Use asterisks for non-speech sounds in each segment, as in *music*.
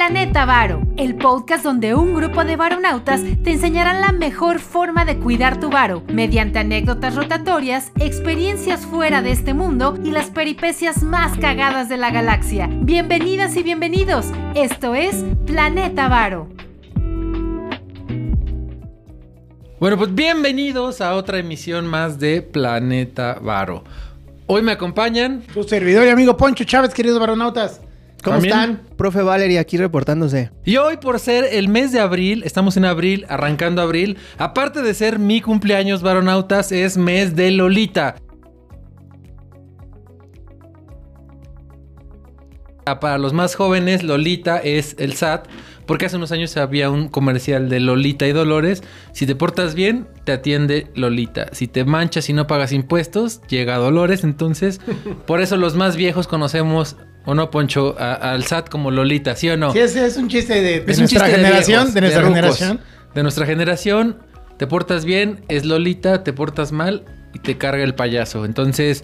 Planeta Varo, el podcast donde un grupo de varonautas te enseñarán la mejor forma de cuidar tu varo, mediante anécdotas rotatorias, experiencias fuera de este mundo y las peripecias más cagadas de la galaxia. Bienvenidas y bienvenidos, esto es Planeta Varo. Bueno, pues bienvenidos a otra emisión más de Planeta Varo. Hoy me acompañan Su servidor y amigo Poncho Chávez, queridos varonautas. ¿Cómo También. están? Profe Valery aquí reportándose. y hoy por ser el mes de abril, estamos en abril, arrancando abril, aparte de ser mi cumpleaños varonautas, es mes de Lolita. Ah, Para los más jóvenes, Lolita es el SAT, porque hace unos años había un comercial de Lolita y Dolores. Si te portas bien, te atiende Lolita. Si te manchas y no pagas impuestos, llega Dolores. Entonces, *laughs* por eso los más viejos conocemos, o no, Poncho, a- al SAT como Lolita, ¿sí o no? Sí, es un chiste de, de Es un nuestra de generación. viejos, de nuestra rucos. generación. De nuestra generación, te portas bien, es Lolita, te portas mal y te carga el payaso. Entonces,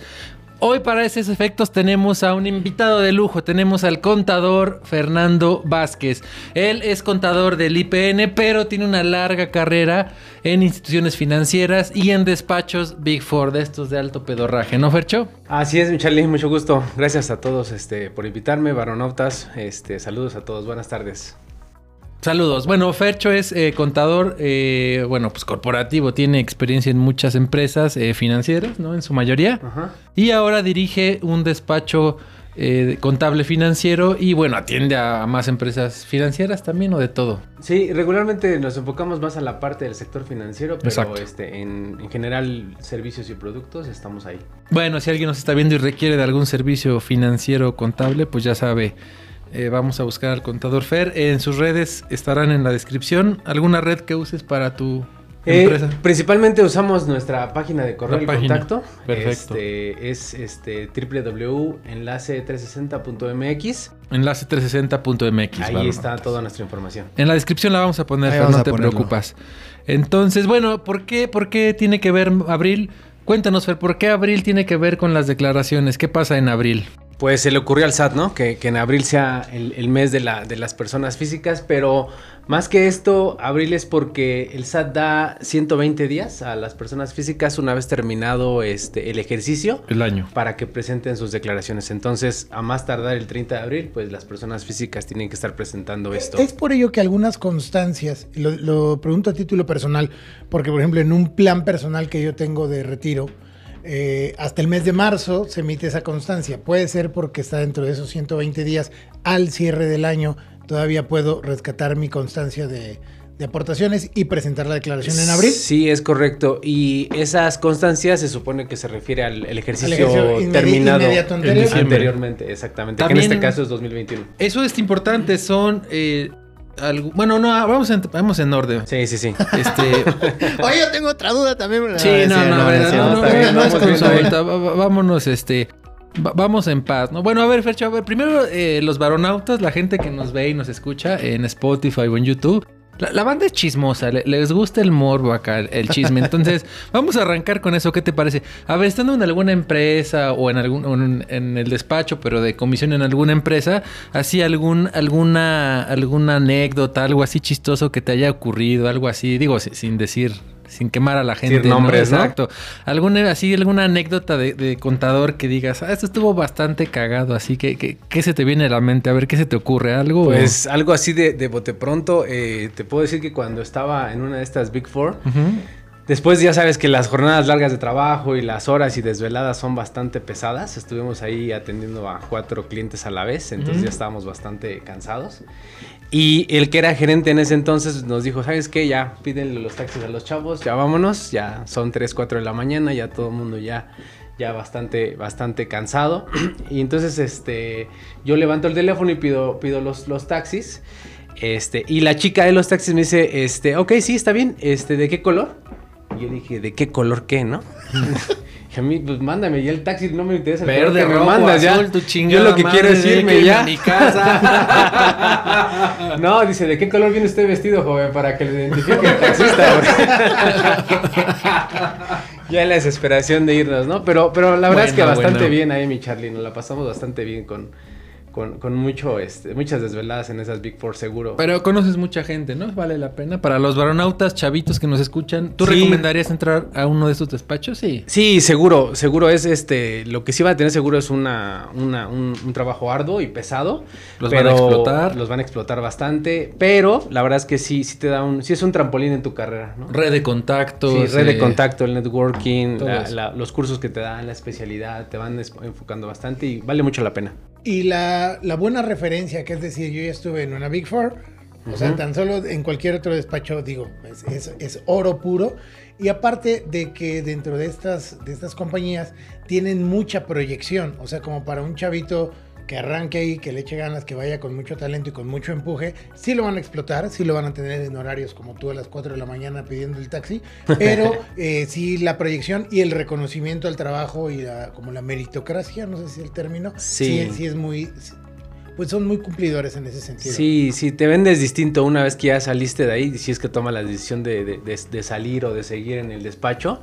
hoy para esos efectos tenemos a un invitado de lujo. Tenemos al contador Fernando Vázquez. Él es contador del IPN, pero tiene una larga carrera en instituciones financieras y en despachos Big Four, de estos de alto pedorraje, ¿no, Fercho? Así es, mi Charlie, mucho gusto. Gracias a todos este, por invitarme, varonautas. Este, saludos a todos, buenas tardes. Saludos. Bueno, Fercho es eh, contador, eh, bueno, pues corporativo, tiene experiencia en muchas empresas eh, financieras, ¿no? En su mayoría. Ajá. Y ahora dirige un despacho eh, contable financiero y bueno, atiende a más empresas financieras también o de todo. Sí, regularmente nos enfocamos más a la parte del sector financiero, pero Exacto. este, en, en general servicios y productos estamos ahí. Bueno, si alguien nos está viendo y requiere de algún servicio financiero o contable, pues ya sabe, eh, vamos a buscar al contador Fer. En sus redes estarán en la descripción. ¿Alguna red que uses para tu Eh, empresa? principalmente usamos nuestra página de correo y contacto. Perfecto. Este, es este, www.enlace360.mx. Enlace360.mx. Ahí está toda nuestra información. En la descripción la vamos a poner, Fer, vamos no a te ponerlo. preocupas. Entonces, bueno, ¿por qué, ¿por qué tiene que ver abril? Cuéntanos, Fer, ¿por qué abril tiene que ver con las declaraciones? ¿Qué pasa en abril? Pues se le ocurrió al SAT, ¿no? Que, que en abril sea el, el mes de, la, de las personas físicas, pero más que esto, abril es porque el SAT da 120 días a las personas físicas una vez terminado este, el ejercicio El año. para que presenten sus declaraciones. Entonces, a más tardar el 30 de abril, pues las personas físicas tienen que estar presentando esto. Es por ello que algunas constancias, lo pregunto a título personal, porque por ejemplo en un plan personal que yo tengo de retiro, eh, hasta el mes de marzo se emite esa constancia. Puede ser porque está dentro de esos 120 días al cierre del año, todavía puedo rescatar mi constancia de, de aportaciones y presentar la declaración en abril. Sí, es correcto. Y esas constancias se supone que se refiere al el ejercicio, ejercicio terminado anterior. Anteriormente, exactamente. que en este caso es 2021. Eso es importante, son... eh, algo- bueno, no, vamos en, vamos en orden. Sí, sí, sí. Este, *laughs* Oye, yo tengo otra duda también. sí, no, no, no, ¿verdad? sí, no, no, no, es consulta, vámonos, este, va- vamos en paz, ¿no? Bueno, a ver, Fercho, a ver, primero eh, los varonautas, la gente que nos ve y nos escucha en Spotify o en YouTube. La, la banda es chismosa, le- les gusta el morbo acá, el, chisme. Entonces, *laughs* vamos a arrancar con eso. ¿Qué te parece? A ver, estando en alguna empresa o en algún en, en el despacho, pero de comisión en alguna empresa, así algún alguna alguna anécdota, algo así chistoso que te haya ocurrido, algo así, digo, si- sin decir sin quemar a la gente. Decir nombres, ¿no? Exacto. ¿Alguna, así, alguna anécdota de, de contador que digas, ah, esto estuvo bastante cagado, así que, que- ¿qué se te viene a la mente? A ver, ¿qué se te ocurre? ¿Algo? Pues algo así de, de bote pronto. eh, te puedo decir que cuando estaba en una de estas Big Four. Después ya sabes que las jornadas largas de trabajo y las horas y desveladas son bastante pesadas. Estuvimos ahí atendiendo a cuatro clientes a la vez, entonces ya estábamos bastante cansados. Y el que era gerente en ese entonces nos dijo, ¿sabes qué? Ya pídenle los taxis a los chavos, ya vámonos, ya son 3, 4 de la mañana, ya todo el mundo ya, ya bastante, bastante cansado. *clears throat* y entonces este, yo levanto el teléfono y pido, pido los, los taxis. Este, y la chica de los taxis me dice, este, ok, sí, está bien, este, ¿de qué color? Y yo dije, ¿de qué color qué, no? *laughs* A mí, pues mándame, ya el taxi no me interesa el color Verde, que me rojo, mandas, ya. azul, tu Yo lo que madre, quiero es irme que ya. a mi casa. *laughs* no, dice, ¿de qué color viene usted vestido, joven? Para que le identifique el taxista. *laughs* ya la desesperación de irnos, ¿no? Pero, pero la verdad es que bastante bueno. bien ahí, mi Charlie. Nos la pasamos bastante bien con, con, con mucho, este, muchas desveladas en esas Big Four seguro. Pero conoces mucha gente, ¿no? Vale la pena. Para los varonautas chavitos que nos escuchan, ¿tú Sí. recomendarías entrar a uno de estos despachos? Sí. Sí, seguro, seguro es este, lo que sí va a tener seguro es una, una- un, un trabajo arduo y pesado. Los van a explotar. Los van a explotar bastante, pero la verdad es que sí, sí te da un, sí es un trampolín en tu carrera, ¿no? Red de contactos. Sí, red de eh, contacto, el networking, la- la- los cursos que te dan, la especialidad, te van enfocando bastante y vale mucho la pena. Y la, la buena referencia, que es decir, yo ya estuve en una Big Four, o sea, tan solo en cualquier otro despacho, digo, es, es- es oro puro. Y aparte de que dentro de estas, de estas compañías tienen mucha proyección, o sea, como para un chavito que arranque ahí, que le eche ganas, que vaya con mucho talento y con mucho empuje, sí lo van a explotar, sí lo van a tener en horarios como tú a las 4 de la mañana pidiendo el taxi, *laughs* pero eh, sí la proyección y el reconocimiento al trabajo y la- como la meritocracia, no sé si es el término, Sí. sí, sí es muy, pues son muy cumplidores en ese sentido. Sí, sí, te vendes distinto una vez que ya saliste de ahí, si es que tomas la decisión de, de- de- de salir o de seguir en el despacho,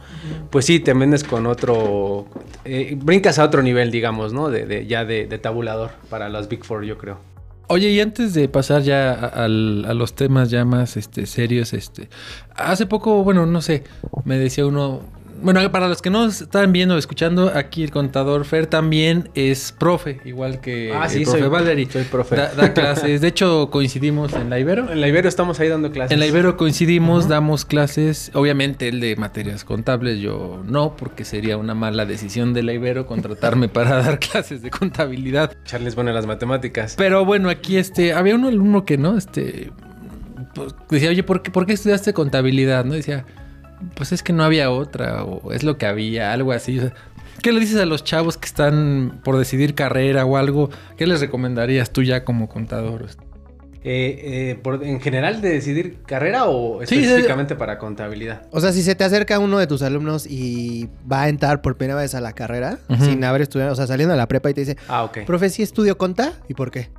pues sí, te vendes con otro, eh, brincas a otro nivel, digamos, ¿no? De, de- ya de, de tabulador para las Big Four, yo creo. Oye, y antes de pasar ya a, al- a los temas ya más este, serios, este, hace poco, bueno, no sé, me decía uno, bueno, para los que no están viendo o escuchando, aquí el contador Fer también es profe, igual que Ah, el sí, profe soy- Valery. soy profe. Da, da clases, de hecho coincidimos en la Ibero. En la Ibero estamos ahí dando clases. En la Ibero coincidimos, damos clases, obviamente el de materias contables, yo no, porque sería una mala decisión de la Ibero contratarme *laughs* para dar clases de contabilidad. Charles, bueno, en las matemáticas. Pero bueno, aquí este, había un alumno que, ¿no? Este, pues, decía, oye, ¿por qué, ¿por qué estudiaste contabilidad? ¿No? Decía, pues es que no había otra, o es lo que había, algo así. O sea, ¿Qué le dices a los chavos que están por decidir carrera o algo? ¿Qué les recomendarías tú ya como contador? Eh, eh, por- ¿En general de decidir carrera o Sí, específicamente para contabilidad? O sea, si se te acerca uno de tus alumnos y va a entrar por primera vez a la carrera, sin haber estudiado, o sea, saliendo de la prepa y te dice, Ah, ok. profe, ¿sí estudio conta? ¿Y por qué?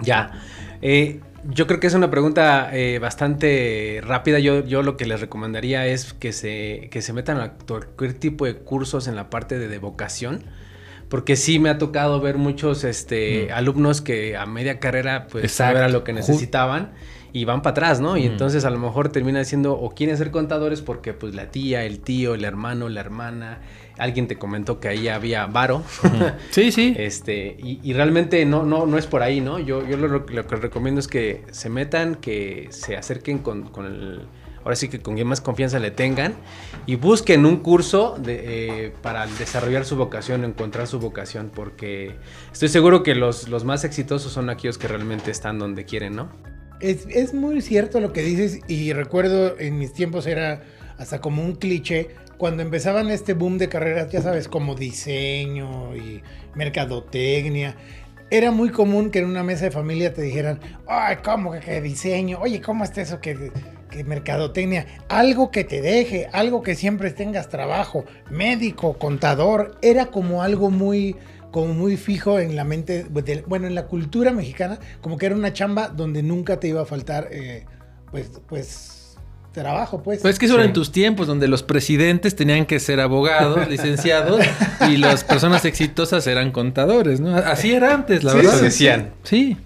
Ya. Eh, yo creo que es una pregunta eh, bastante rápida. Yo, yo lo que les recomendaría es que se, que se metan a cualquier tipo de cursos en la parte de, de vocación. Porque sí me ha tocado ver muchos este, alumnos que a media carrera pues Exacto. no era lo que necesitaban y van para atrás, ¿no? Y Mm. entonces a lo mejor terminan siendo o quieren ser contadores porque pues la tía, el tío, el hermano, la hermana, alguien te comentó que ahí había varo. *laughs* Sí, sí. Este, y, y realmente no, no, no es por ahí, ¿no? Yo, yo lo, lo que recomiendo es que se metan, que se acerquen con, con el. Ahora sí que con quien más confianza le tengan y busquen un curso de, eh, para desarrollar su vocación, encontrar su vocación, porque estoy seguro que los, los más exitosos son aquellos que realmente están donde quieren, ¿no? Es, es muy cierto lo que dices y recuerdo en mis tiempos era hasta como un cliché cuando empezaban este boom de carreras, ya sabes, como diseño y mercadotecnia. Era muy común que en una mesa de familia te dijeran, ay, ¿cómo que, que diseño? Oye, ¿cómo está eso que, que mercadotecnia? Algo que te deje, algo que siempre tengas trabajo, médico, contador. Era como algo muy, como muy fijo en la mente, bueno, en la cultura mexicana, como que era una chamba donde nunca te iba a faltar, eh, pues, pues, trabajo, pues. Pues es que eso era Sí. en tus tiempos donde los presidentes tenían que ser abogados, licenciados, *laughs* y las personas exitosas eran contadores, ¿no? Así era antes, la Sí, verdad. Eso decían. Sí.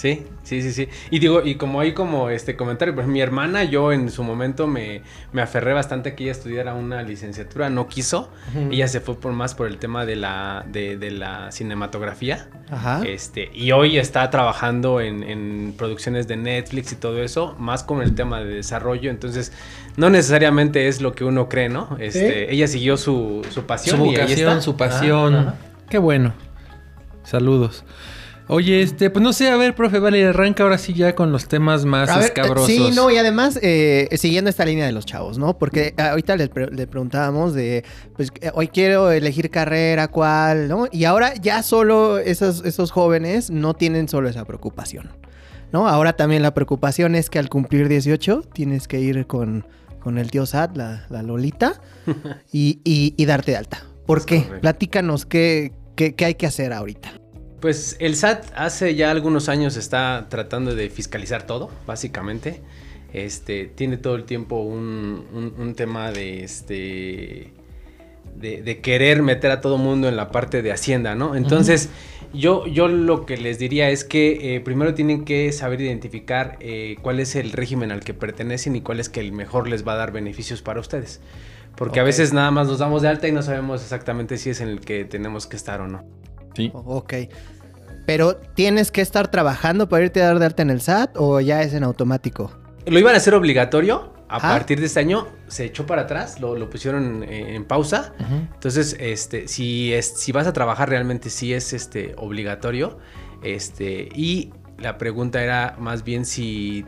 Sí, sí, sí, sí. Y digo, y como hay como este comentario, pues mi hermana, yo en su momento me, me aferré bastante a que ella estudiara una licenciatura, no quiso. Ella se fue por más por el tema de la, de, de la cinematografía. Ajá. Este, y hoy está trabajando en, en producciones de Netflix y todo eso, más con el tema de desarrollo. Entonces, no necesariamente es lo que uno cree, ¿no? Este, Ella siguió su, su pasión. Su y ahí vocación, está. su pasión. Qué bueno. Saludos. Oye, este, pues no sé, a ver, profe, vale, arranca ahora sí ya con los temas más A ver, escabrosos. Sí, no, y además, eh, siguiendo esta línea de los chavos, ¿no? Porque ahorita le, pre- le preguntábamos de, pues, eh, hoy quiero elegir carrera, cuál, ¿no? Y ahora ya solo esos, esos jóvenes no tienen solo esa preocupación, ¿no? Ahora también la preocupación es que al cumplir 18 tienes que ir con, con el tío Sad, la, la Lolita, *laughs* y, y- y darte de alta. ¿Por qué? Platícanos qué, qué, qué hay que hacer ahorita. Pues el SAT hace ya algunos años está tratando de fiscalizar todo, básicamente. Este, tiene todo el tiempo un, un- un tema de este de, de querer meter a todo mundo en la parte de Hacienda, ¿no? Entonces, yo, yo lo que les diría es que eh, primero tienen que saber identificar eh, cuál es el régimen al que pertenecen y cuál es que el mejor les va a dar beneficios para ustedes. Porque a veces nada más nos damos de alta y no sabemos exactamente si es en el que tenemos que estar o no. Sí. Ok. Pero tienes que estar trabajando para irte a dar de alta en el SAT o ya es en automático. Lo iban a hacer obligatorio. A Ah. partir de este año se echó para atrás, lo, lo pusieron en pausa. Entonces, este, si, es, si vas a trabajar realmente, sí es este, obligatorio. Este, y la pregunta era más bien si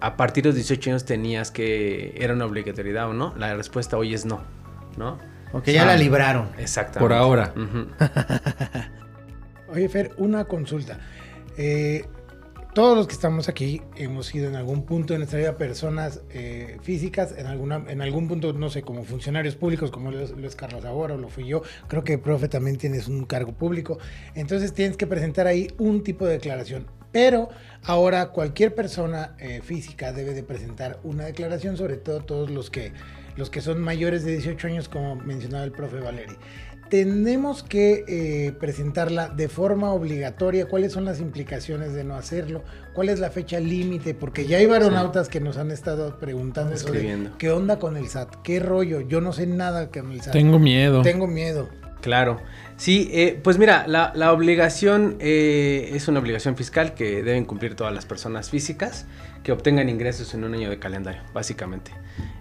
a partir de los 18 años tenías que... Era una obligatoriedad o no. La respuesta hoy es no. ¿No? Ok, ya la libraron. Exactamente. Por ahora. *laughs* Oye, Fer, una consulta. Eh, todos los que estamos aquí hemos sido en algún punto de nuestra vida personas eh, físicas, en, alguna, en algún punto, no sé, como funcionarios públicos, como lo es, lo es Carlos ahora o lo fui yo. Creo que, profe, también tienes un cargo público. Entonces tienes que presentar ahí un tipo de declaración. Pero ahora cualquier persona eh, física debe de presentar una declaración, sobre todo todos los que, los que son mayores de 18 años, como mencionaba el profe Valeri tenemos que eh, presentarla de forma obligatoria. ¿Cuáles son las implicaciones de no hacerlo? ¿Cuál es la fecha límite? Porque ya hay varonautas que nos han estado preguntando Escribiendo. qué onda con el SAT, qué rollo. Yo no sé nada con el SAT. Tengo miedo. Tengo miedo. Claro. Sí, eh, pues mira, la, la obligación eh, es una obligación fiscal que deben cumplir todas las personas físicas que obtengan ingresos en un año de calendario, básicamente.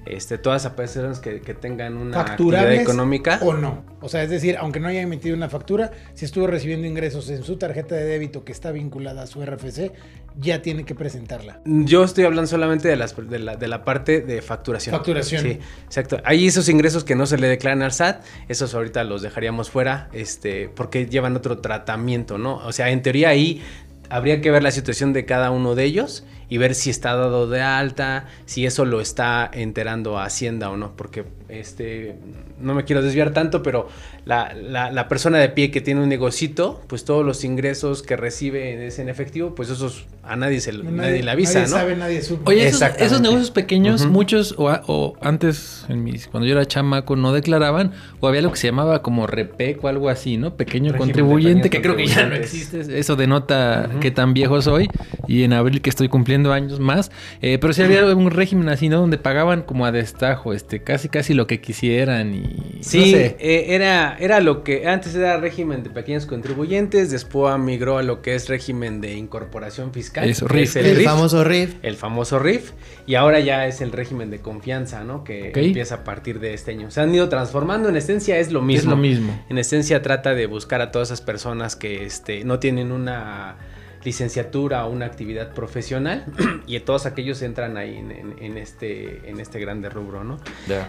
Este, todas las personas que, que tengan una actividad ¿Facturables económica. o no? O sea, es decir, aunque no haya emitido una factura, si estuvo recibiendo ingresos en su tarjeta de débito que está vinculada a su RFC, ya tiene que presentarla. Yo estoy hablando solamente de, las, de, la, de la parte de facturación. Facturación. Sí, exacto. Hay esos ingresos que no se le declaran al SAT, esos ahorita los dejaríamos fuera, este, porque llevan otro tratamiento, ¿no? O sea, en teoría ahí habría que ver la situación de cada uno de ellos y ver si está dado de alta, si eso lo está enterando a Hacienda o no, porque este, no me quiero desviar tanto, pero la, la- la persona de pie que tiene un negocito, pues todos los ingresos que recibe es en efectivo, pues esos a nadie, se, nadie, le avisa, nadie ¿no? sabe, nadie. Oye, esos, negocios pequeños, muchos, o, antes, en mis, cuando yo era chamaco, no declaraban, o había lo que se llamaba como REPEC o algo así, ¿no? Pequeño Régimen contribuyente, que creo que ya no existe. Eso denota que tan viejo soy. Y en abril que estoy cumpliendo años más. Eh, pero sí había un régimen así, ¿no? Donde pagaban como a destajo, este, casi casi lo que quisieran y... Sí, no sé. eh, era, era lo que antes era régimen de pequeños contribuyentes, después migró a lo que es régimen de incorporación fiscal. Eso, RIF. es el, El RIF, famoso RIF. el famoso RIF, y ahora ya es el régimen de confianza, ¿no? Que empieza a partir de este año. Se han ido transformando, en esencia es lo mismo. Es lo mismo. En esencia trata de buscar a todas esas personas que este, no tienen una licenciatura o una actividad profesional *clears throat* y todos aquellos entran ahí en, en- en este, en este grande rubro, ¿no?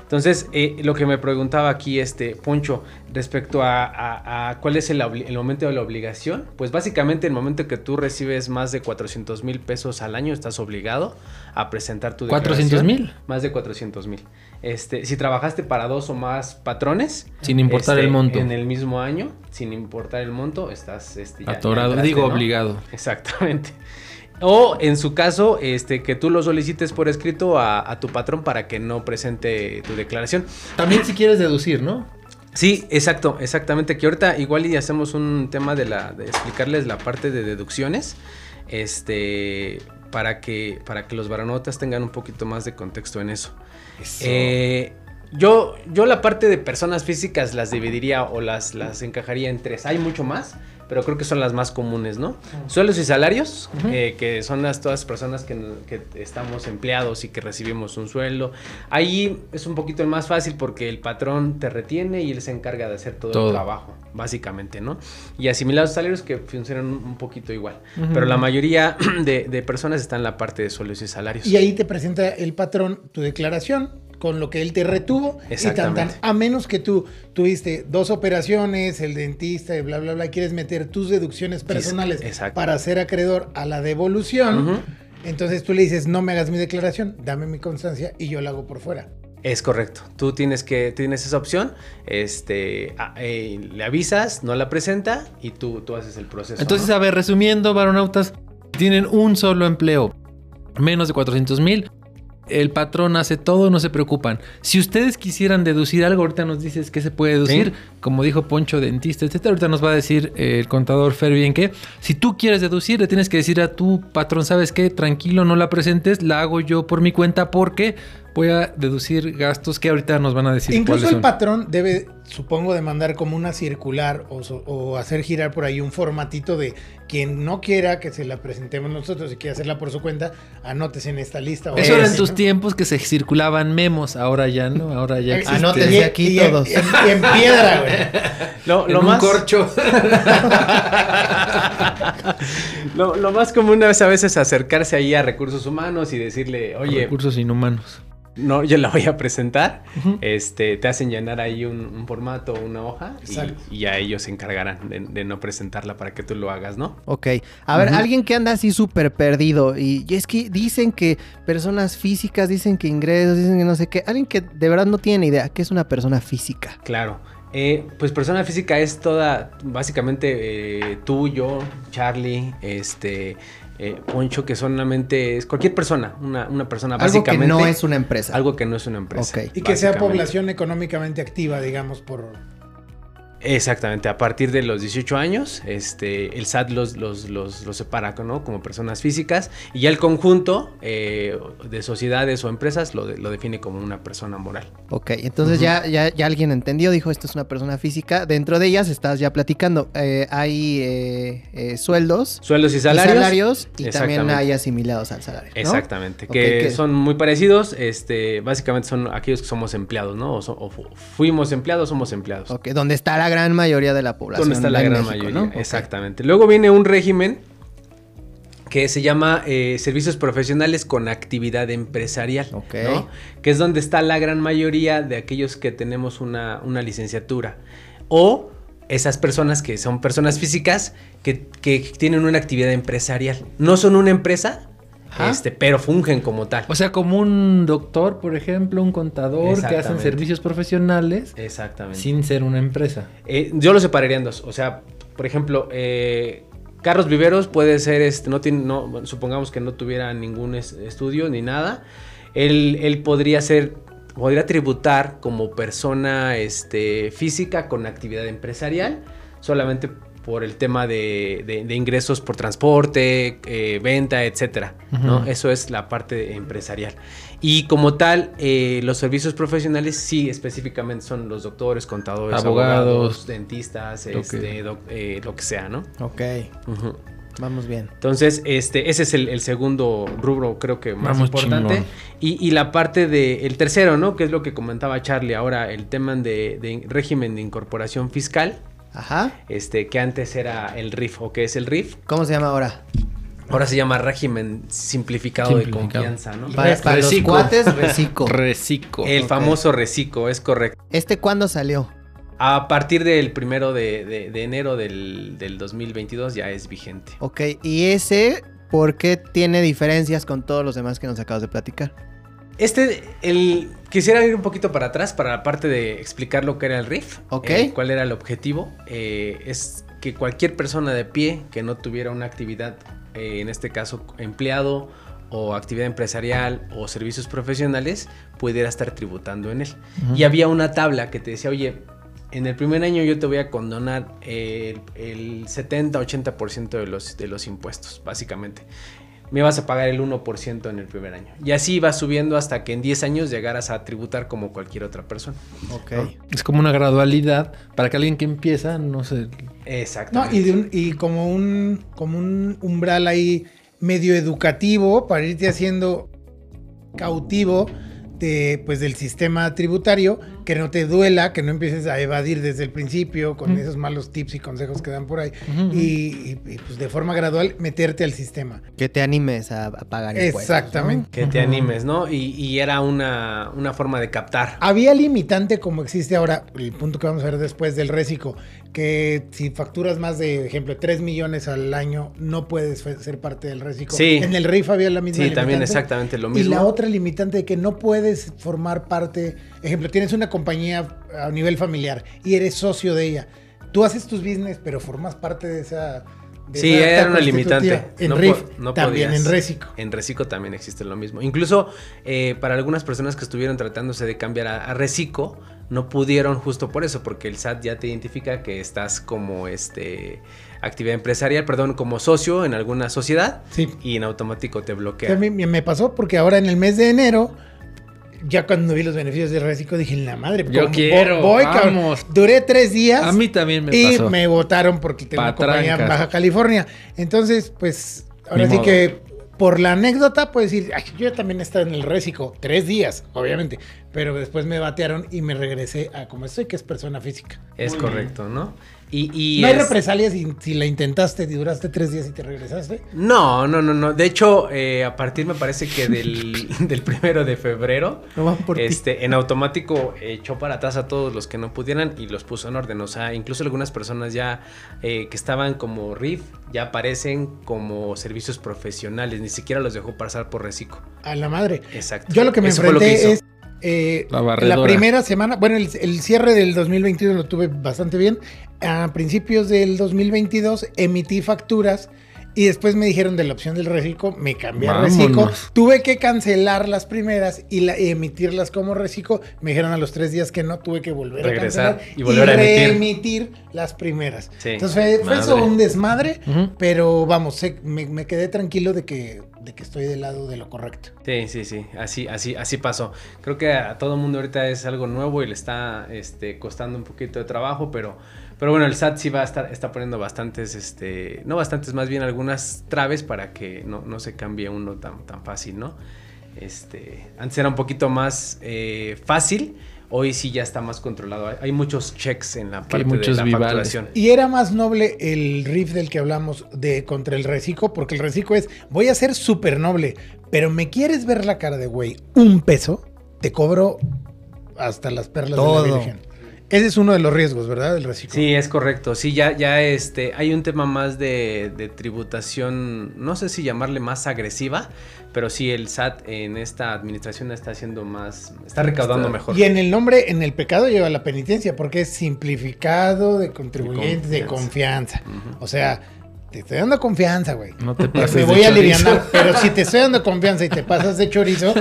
Entonces, eh, lo que me preguntaba aquí, este, Poncho, respecto a, a- a cuál es el, momento de la obligación, pues básicamente el momento que tú recibes más de 400 mil pesos al año, estás obligado a presentar tu declaración. ¿400,000? Más de 400 mil. Este, si trabajaste para dos o más patrones, Sin importar este, el monto. En el mismo año, sin importar el monto, estás este, ya- ya Atorado, entraste, digo ¿no? obligado. Exactamente. O en su caso, este, que tú lo solicites por escrito a, a tu patrón para que no presente tu declaración. También si quieres deducir, ¿no? Sí, exacto, exactamente. Que ahorita igual y hacemos un tema de la, de explicarles la parte de deducciones. Este, para que, para que los varonotas tengan un poquito más de contexto en eso. Eh, yo, yo la parte de personas físicas las dividiría o las, las encajaría en tres. Hay mucho más, pero creo que son las más comunes, ¿no? Sueldos y salarios, eh, que son las todas personas que, que estamos empleados y que recibimos un sueldo. Ahí es un poquito el más fácil porque el patrón te retiene y él se encarga de hacer todo, Todo. el trabajo, básicamente, ¿no? Y asimilados salarios que funcionan un poquito igual. Pero la mayoría *clears throat* de, de personas están en la parte de sueldos y salarios. Y ahí te presenta el patrón tu declaración con lo que él te retuvo y tan, tan, a menos que tú tuviste dos operaciones, el dentista y bla, bla, bla, quieres meter tus deducciones personales exacto. para ser acreedor a la devolución, entonces tú le dices, no me hagas mi declaración, dame mi constancia y yo la hago por fuera. Es correcto. Tú tienes que tienes esa opción. Este, a- eh, le avisas, no la presenta y tú, tú haces el proceso. Entonces, ¿no? a ver, resumiendo, varonautas, tienen un solo empleo, menos de 400 mil. El patrón hace todo, no se preocupan. Si ustedes quisieran deducir algo, ahorita nos dices que se puede deducir, Sí. como dijo Poncho, dentista, etcétera. Ahorita nos va a decir eh, el contador Fer bien que si tú quieres deducir, le tienes que decir a tu patrón, ¿sabes qué? Tranquilo, no la presentes, la hago yo por mi cuenta porque voy a deducir gastos que ahorita nos van a decir Incluso cuáles el patrón debe, supongo, de mandar como una circular o, hacer girar por ahí un formatito de quien no quiera que se la presentemos nosotros y quiera hacerla por su cuenta, anótese en esta lista. o Eso era en tus ¿no? tiempos que se circulaban memos, ahora ya no, ahora ya existe. Anótense Y- aquí y- todos. En- y en piedra, güey. Lo, En lo un más, corcho. *laughs* lo, lo más común es a veces acercarse ahí a recursos humanos y decirle, oye, Recursos inhumanos. No, yo la voy a presentar. Este, te hacen llenar ahí un, un formato, una hoja, Exacto. y, y ya ellos se encargarán de, de no presentarla para que tú lo hagas, ¿no? Ok. A ver, alguien que anda así súper perdido. Y, y es que dicen que personas físicas, dicen que ingresos, dicen que no sé qué. Alguien que de verdad no tiene idea qué es una persona física. Claro. Eh, pues persona física es toda, básicamente eh, tú, yo, Charlie, este, eh, Poncho, que solamente es cualquier persona, una, una persona Algo que básicamente. no es una empresa. Algo que no es una empresa. Ok. Y que sea básicamente. población económicamente activa, digamos, por... Exactamente, a partir de los 18 años, este, el SAT los, los, los, los separa ¿no? como personas físicas y ya el conjunto eh, de sociedades o empresas lo, de- lo define como una persona moral. Ok, entonces ya, ya, ya alguien entendió, dijo, esto es una persona física. Dentro de ellas estás ya platicando. eh, hay eh, sueldos, Sueldos y y salarios. salarios y también hay asimilados al salario. ¿no? Exactamente, que son muy parecidos, este, básicamente son aquellos que somos empleados, ¿no? O, so- o fu- fuimos empleados, somos empleados. Ok, donde está la gran mayoría de la población. ¿Dónde está la gran México, mayoría? Exactamente. Luego viene un régimen que se llama eh, servicios profesionales con actividad empresarial, Ok. ¿no? Que es donde está la gran mayoría de aquellos que tenemos una, una licenciatura. O esas personas que son personas físicas que, que tienen una actividad empresarial. No son una empresa, Este, pero fungen como tal. O sea, como un doctor, por ejemplo, un contador que hacen servicios profesionales Exactamente. sin ser una empresa. Eh, yo lo separaría en dos. O sea, por ejemplo, eh, Carlos Viveros puede ser, este, no tiene, no, supongamos que no tuviera ningún es- estudio ni nada. Él, él podría ser, podría tributar como persona este, física con actividad empresarial, solamente por el tema de, de- de ingresos por transporte, eh, venta, etcétera. ¿no? Eso es la parte empresarial. Y como tal, eh, los servicios profesionales sí específicamente son los doctores, contadores, Abogados. abogados, dentistas, este, doc- eh, lo que sea, ¿no? Ok, vamos bien. Entonces, este, ese es el, el segundo rubro, creo que más Vamos importante. Y, y la parte de, el tercero, ¿no? Que es lo que comentaba Charlie ahora, el tema de, de régimen de incorporación fiscal, Ajá. este, que antes era el RIF, o que es el RIF, ¿Cómo se llama ahora? ahora se llama régimen simplificado, de confianza, ¿no? Para, para los Reciclo. cuates, *laughs* reciclo. Recico. El famoso reciclo, es correcto. ¿Este cuándo salió? A partir del primero de, de- de enero del, del 2022 ya es vigente. Ok, y ese, ¿por qué tiene diferencias con todos los demás que nos acabas de platicar? Este, el, quisiera ir un poquito para atrás para la parte de explicar lo que era el RIF. Ok. eh, cuál era el objetivo. Eh, es que cualquier persona de pie que no tuviera una actividad, eh, en este caso empleado o actividad empresarial o servicios profesionales, pudiera estar tributando en él. Y había una tabla que te decía, oye, en el primer año yo te voy a condonar el, el 70-80% de los, de los impuestos, básicamente. Me vas a pagar el 1% en el primer año. Y así va subiendo hasta que en 10 años llegaras a tributar como cualquier otra persona. Ok. Es como una gradualidad para que alguien que empieza, no sé. No, Exactamente. y, de un- y como un como un umbral ahí medio educativo para irte haciendo cautivo de, pues, del sistema tributario, que no te duela, que no empieces a evadir desde el principio con esos malos tips y consejos que dan por ahí, y, y- y, pues de forma gradual meterte al sistema. Que te animes a, a pagar impuestos. ¿no? Exactamente. Que te animes, ¿no? Y, y era una, una forma de captar. Había limitante como existe ahora, el punto que vamos a ver después del récico, que si facturas más de, ejemplo, 3 millones al año, no puedes ser parte del récico. Sí. En el RIF había la misma Sí, también exactamente lo Y mismo. la otra limitante de que no puedes formar parte, ejemplo, tienes una compañía a nivel familiar y eres socio de ella. Tú haces tus business, pero formas parte de esa de Sí, esa era una limitante. En No RIF, no también podías. en Résico. En Recico también existe lo mismo. Incluso eh, para algunas personas que estuvieron tratándose de cambiar a, a Recico, no pudieron justo por eso, porque el SAT ya te identifica que estás como este actividad empresarial, perdón, como socio en alguna sociedad Sí. y en automático te Que bloquea. a mí me pasó porque ahora en el mes de enero, ya cuando vi los beneficios de Résico, dije, la madre, Yo ¿cómo quiero, voy, cabrón?". vamos. Duré tres días. A mí también me y pasó. me votaron porque tengo una compañía en. Baja California. Entonces, pues, ahora Ni sí modo. que por la anécdota puedo decir, "Ay, yo también estaba en el Résico, tres días, obviamente. Pero después me batearon y me regresé a como estoy, que es persona física. Es correcto, ¿no? Y, y ¿No hay es- represalias si, si la intentaste y duraste tres días y te regresaste? No, no, no, no. De hecho, eh, a partir me parece que del, *laughs* del primero de febrero, No ti. este, en automático echó para atrás a todos los que no pudieran y los puso en orden. O sea, incluso algunas personas ya eh, que estaban como RIF ya aparecen como servicios profesionales. Ni siquiera los dejó pasar por reciclo. A la madre. Exacto. Yo lo que me Eso fue lo enfrenté hizo. es eh, La la, primera semana, bueno, el, el cierre del 2021 lo tuve bastante bien. A principios del 2022 emití facturas y después me dijeron de la opción del reciclo, me cambié a reciclo. Tuve que cancelar las primeras y, la- y emitirlas como reciclo. Me dijeron a los tres días que no, tuve que volver Regresar a cancelar y volver a emitir. las primeras. Sí. Entonces fue, fue eso un desmadre, Ujú. pero vamos, sé- me, me quedé tranquilo de que, de que estoy del lado de lo correcto. Sí, sí, sí, así, así, así pasó. Creo que a todo mundo ahorita es algo nuevo y le está este, costando un poquito de trabajo, pero, pero bueno, el SAT sí va a estar, está poniendo bastantes, este, no bastantes, más bien algunas traves para que no, no se cambie uno tan, tan fácil, ¿no? Este, antes era un poquito más eh, fácil, hoy sí ya está más controlado. Hay, hay muchos checks en la Que hay parte de muchos la vivales. facturación. Y era más noble el riff del que hablamos de contra el reciclo, porque el reciclo es, voy a ser súper noble, pero me quieres ver la cara de güey, un peso, te cobro hasta las perlas Todo. de la Virgen. Ese es uno de los riesgos, ¿verdad? Del reciclo. Sí, es correcto. Sí, ya, ya este, hay un tema más de, de tributación, no sé si llamarle más agresiva, pero sí el SAT en esta administración está haciendo más, está recaudando Está- mejor. Y en el nombre, en el pecado lleva la penitencia, porque es simplificado de contribuyentes, de confianza. Ujú. O sea, te estoy dando confianza, güey. No te pases Me de voy a chorizo. aliviar, pero si te estoy dando confianza y te pasas de chorizo,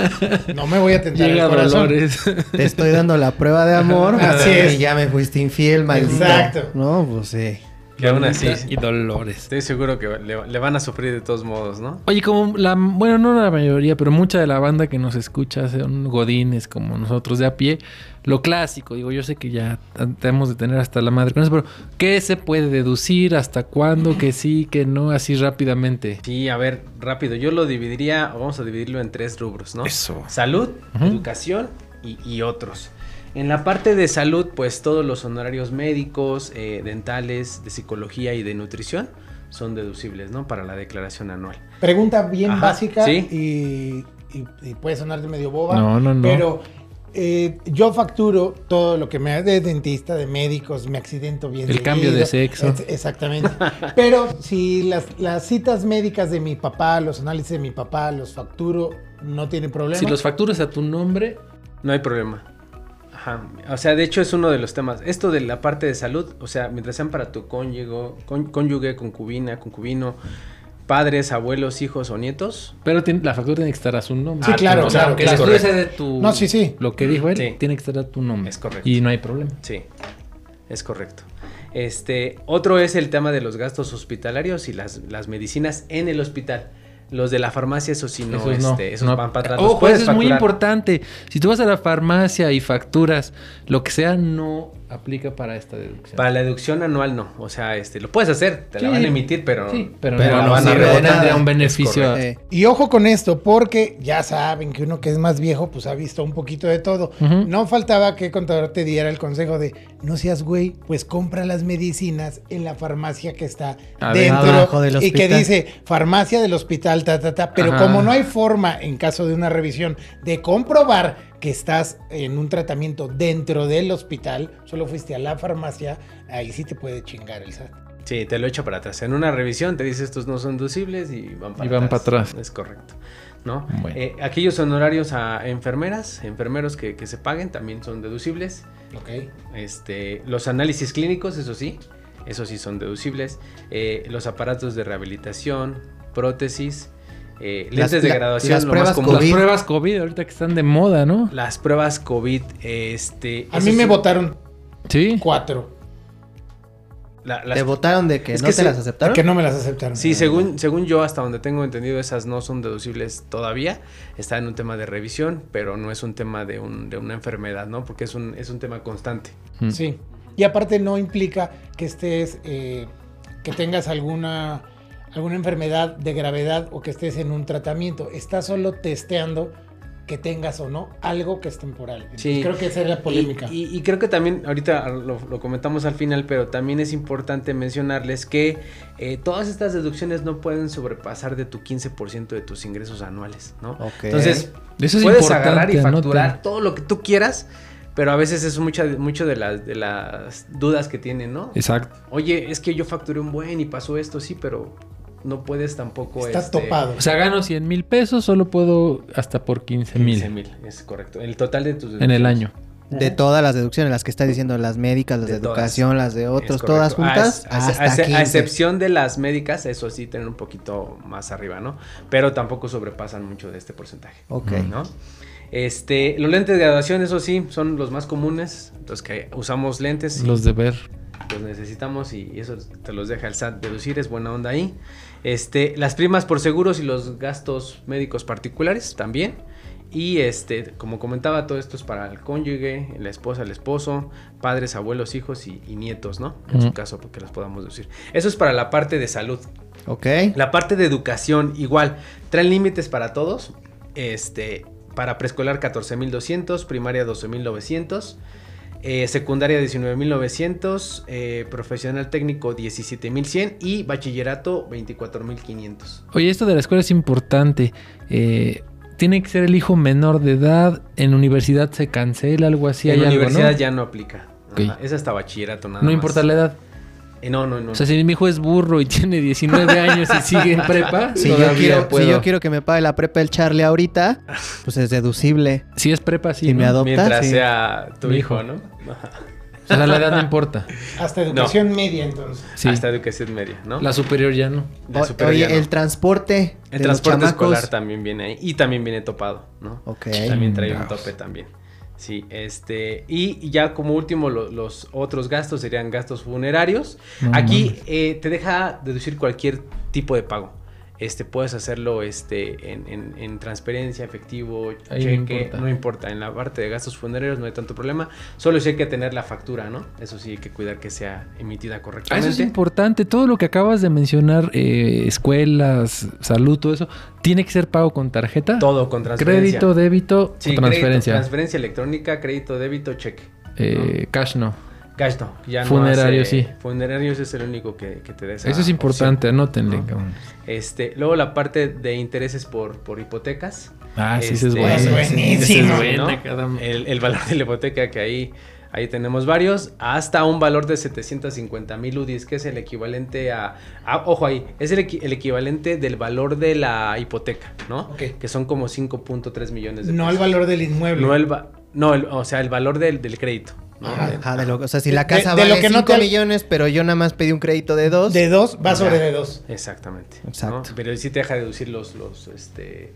no me voy a tentar Llega el corazón. Dolores. Te estoy dando la prueba de amor. Así y es. ya me fuiste infiel, maldito. Exacto. No, pues sí. Que aún así, Y Dolores. estoy seguro que le, le van a sufrir de todos modos, ¿no? Oye, como la, bueno, no la mayoría, pero mucha de la banda que nos escucha son godines como nosotros de a pie. Lo clásico, digo, yo sé que ya tenemos de tener hasta la madre con eso, pero ¿qué se puede deducir? ¿Hasta cuándo? Que sí, que no, así rápidamente. Sí, a ver, rápido. Yo lo dividiría, vamos a dividirlo en tres rubros, ¿no? Eso. Salud, educación y, y otros. En la parte de salud, pues todos los honorarios médicos, eh, dentales, de psicología y de nutrición son deducibles, ¿no? Para la declaración anual. Pregunta bien Ajá, básica sí. y, y- y puede sonar de medio boba. No, no, no. Pero eh, yo facturo todo lo que me da de dentista, de médicos, me accidento bien. El cambio de sexo. Ex- Exactamente. *laughs* Pero si las, las citas médicas de mi papá, los análisis de mi papá, los facturo, no tiene problema. Si los facturas a tu nombre, No hay problema. Ajá. O sea, de hecho es uno de los temas. Esto de la parte de salud, o sea, mientras sean para tu cónyuge, con- cónyuge, concubina, concubino, padres, abuelos, hijos o nietos. pero tiene- la factura tiene que estar a su nombre. Sí, claro, O sea, claro, sea de tu... No, sí, sí. Lo que dijo él, Sí. tiene que estar a tu nombre. Es correcto. Y no hay problema. Sí, es correcto. Este, otro es el tema de los gastos hospitalarios y las, las medicinas en el hospital. Los de la farmacia, eso sí, no, Esos no, este, esos no. van para atrás. Ojo, eso es muy importante. Si tú vas a la farmacia y facturas lo que sea, no aplica para esta deducción. Para la deducción anual no, o sea, este, lo puedes hacer, te la van a emitir, pero, Sí, pero, Pero no, no de tendría nada. un beneficio. Eh, Y ojo con esto, porque ya saben que uno que es más viejo, pues ha visto un poquito de todo. No faltaba que el contador te diera el consejo de, no seas güey, pues compra las medicinas en la farmacia que está dentro Abajo del y que dice farmacia del hospital, ta, ta, ta. Pero Ajá. como no hay forma, en caso de una revisión, de comprobar que estás en un tratamiento dentro del hospital, solo fuiste a la farmacia, ahí sí te puede chingar el SAT. Sí, te lo echo para atrás. En una revisión te dice estos no son deducibles y van para Y van atrás. para atrás. Es correcto. ¿no? Bueno. Eh, aquellos honorarios a enfermeras, enfermeros que, que se paguen también son deducibles. Este, los análisis clínicos, eso sí. Esos sí son deducibles. Eh, los aparatos de rehabilitación, prótesis, eh, Las- lentes de la- graduación, las lo pruebas más común. Las COVID. pruebas COVID ahorita que están de moda, ¿no? Las pruebas COVID, este... A mí me sí, votaron Sí. cuatro. la- las- ¿Te votaron de que Es no que te se- las aceptaron? Que no me las aceptaron. Sí, según, según yo, hasta donde tengo entendido, esas no son deducibles todavía. Está en un tema de revisión, pero no es un tema de, un, de una enfermedad, ¿no? Porque es un, es un tema constante. Sí. Y aparte no implica que estés, eh, que tengas alguna, alguna enfermedad de gravedad o que estés en un tratamiento. Estás solo testeando que tengas o no algo que es temporal. Entonces, Sí. Creo que esa es la polémica. Y, y- y creo que también, ahorita lo, lo comentamos al final, pero también es importante mencionarles que eh, todas estas deducciones no pueden sobrepasar de tu 15% de tus ingresos anuales, ¿no? Ok. Entonces, Eso es puedes importante, agarrar y facturar todo lo que tú quieras, pero a veces es mucha, mucho de las, de las dudas que tienen, ¿no? Exacto. Oye, es que yo facturé un buen y pasó esto, sí, pero no puedes tampoco... Estás este, topado. O sea, gano 100 mil pesos, solo puedo hasta por 15 15 mil mil, es correcto. El total de tus... en el año. De todas las deducciones, las que está diciendo, las médicas, las de, De todas. educación, las de otros, todas juntas, a, hasta a- a 15. excepción de las médicas, eso sí, tienen un poquito más arriba, ¿no? Pero tampoco sobrepasan mucho de este porcentaje. Ok. ¿no? Este, los lentes de graduación, eso sí, son los más comunes, los que usamos lentes, y Los de ver. los necesitamos y eso te los deja el SAT deducir, es buena onda ahí. Este, las primas por seguros y los gastos médicos particulares también. Y este, como comentaba, todo esto es para el cónyuge, la esposa, el esposo, padres, abuelos, hijos y, y nietos, ¿no? En su caso, porque los podamos deducir. Eso es para la parte de salud. Ok. La parte de educación, igual, traen límites para todos. Este, para preescolar 14.200, primaria 12.900, eh, secundaria 19.900, eh, profesional técnico 17.100 y bachillerato 24.500. Oye, esto de la escuela es importante. Eh, tiene que ser el hijo menor de edad. En universidad se cancela, algo así. en hay algo, universidad ¿no? ya no aplica. Es hasta bachillerato nada No más. importa la edad. Eh, no, no, no. O sea, si mi hijo es burro y tiene 19 años y sigue en prepa, *laughs* Si yo, quiero, puedo. si yo quiero que me pague la prepa el Charlie ahorita, pues es deducible. Si es prepa, sí. Si me ¿no? adopta, Mientras sí. sea tu Mi hijo. ¿no? O sea, la edad no importa. Hasta educación media, entonces. Sí. Hasta educación media, ¿no? La superior ya no. La O- superior oye, ya no. el transporte. El de transporte escolar también viene ahí. Y también viene topado, ¿no? Ok. También trae un tope también. Sí, este. Y ya como último, lo- los otros gastos serían gastos funerarios. No Aquí eh, te deja deducir cualquier tipo de pago. Este, puedes hacerlo este, en, en- en transferencia, efectivo, Ahí no cheque, importa. no importa. En la parte de gastos funerarios no hay tanto problema. Solo sí hay que tener la factura, ¿no? Eso sí hay que cuidar que sea emitida Ah, correctamente. eso es importante. Todo lo que acabas de mencionar, eh, escuelas, salud, todo eso, tiene que ser pago con tarjeta. Todo con transferencia. Crédito, débito Sí, o crédito, transferencia. transferencia electrónica, crédito, débito, cheque. Eh, Cash no. Cash no, ya no Funerario, hace- sí. Funerarios es el único que, que te da esa Eso es importante, anótenle. ¿no? cabrón. opción. Este, luego la parte de intereses por, por hipotecas. Ah, sí, ese es Este, bueno. es buenísimo. Ese es ¿no? buena, caramba. El, el valor de la hipoteca que ahí, ahí tenemos varios, hasta un valor de 750 mil UDIs, que es el equivalente a, a- ojo ahí, es el, el equivalente del valor de la hipoteca, ¿no? Ok. Que son como 5.3 millones de No el pesos. valor del inmueble. No el, va- no, el- o sea, el valor del, del crédito. De lo- o sea, si la De- casa de lo vale que no 5 te al- millones, pero yo nada más pedí un crédito de 2. De dos va Ya. sobre de dos. Exactamente. Exacto. ¿no? Pero sí te deja deducir los, los, este,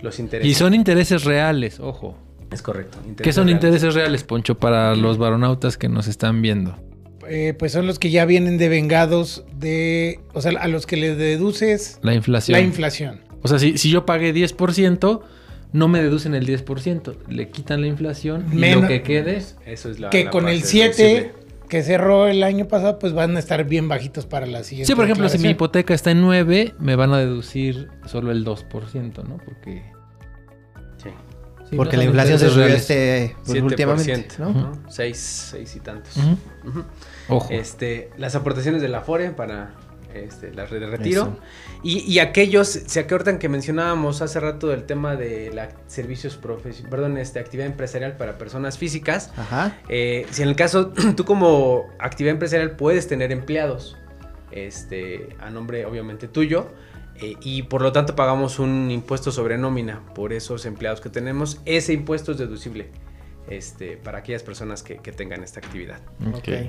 los intereses. Y son intereses reales, ojo. Es correcto. ¿Qué son reales. intereses reales, Poncho, para los varonautas que nos están viendo? Eh, pues son los que ya vienen devengados de. O sea, a los que les deduces La inflación. la inflación. O sea, si, si yo pagué 10%, no me deducen el 10%. Le quitan la inflación y lo que quede. Eso es la. que la con el parte 7 deducible. que cerró el año pasado, pues van a estar bien bajitos para la siguiente. Sí, por ejemplo, si mi hipoteca está en 9, me van a deducir solo el 2%, ¿no? Porque... Sí. Sí, porque no la inflación se subió reales. este pues, 7%, últimamente, ¿no? Ujú. ¿no? 6, 6 y tantos. Ojo. Este, las aportaciones de la FORE para este, la red de retiro. Y, y aquellos, se acuerdan que mencionábamos hace rato del tema de la servicios profesionales, perdón, este, actividad empresarial para personas físicas. Ajá. Eh, si en el caso, *clears throat* tú como actividad empresarial puedes tener empleados, este, a nombre obviamente tuyo, eh, y por lo tanto pagamos un impuesto sobre nómina por esos empleados que tenemos. Ese impuesto es deducible. Este, para aquellas personas que, que tengan esta actividad.